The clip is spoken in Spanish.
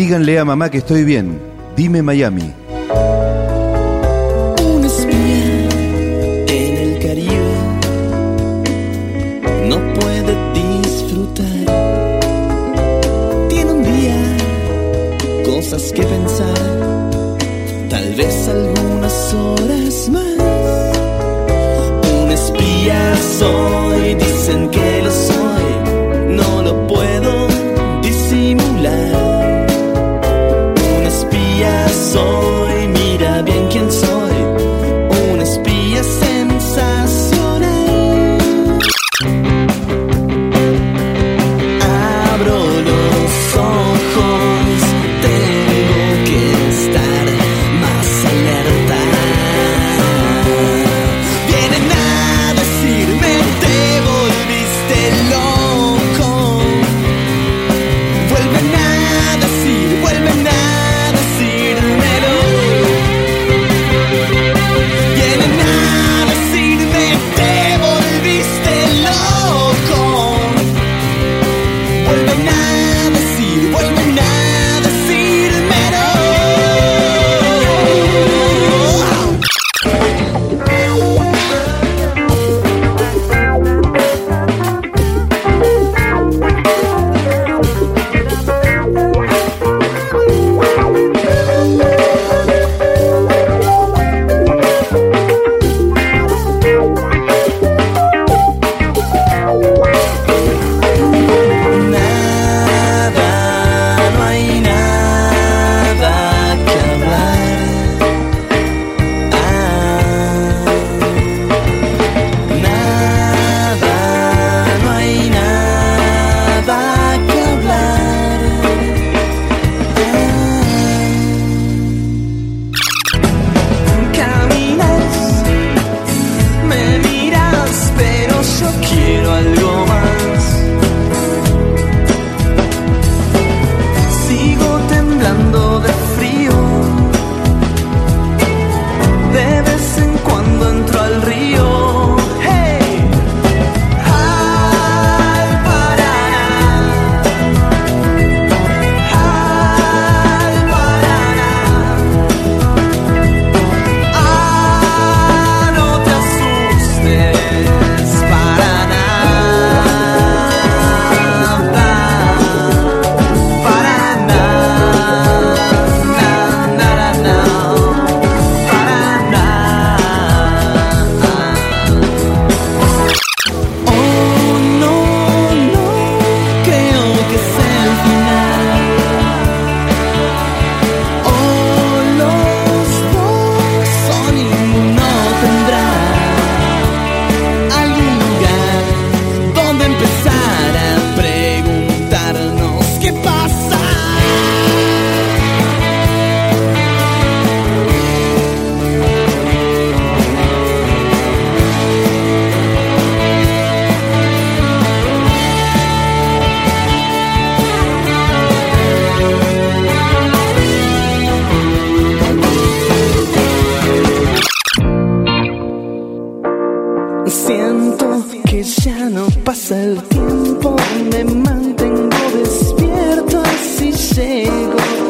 Díganle a mamá que estoy bien. Dime Miami. Un espía en el Caribe no puede disfrutar. Tiene un día cosas que pensar, tal vez algunas horas más. Un espía soy, dicen que lo soy, no lo puedo disimular. Vuelven a ya no pasa el tiempo, me mantengo despierto así llego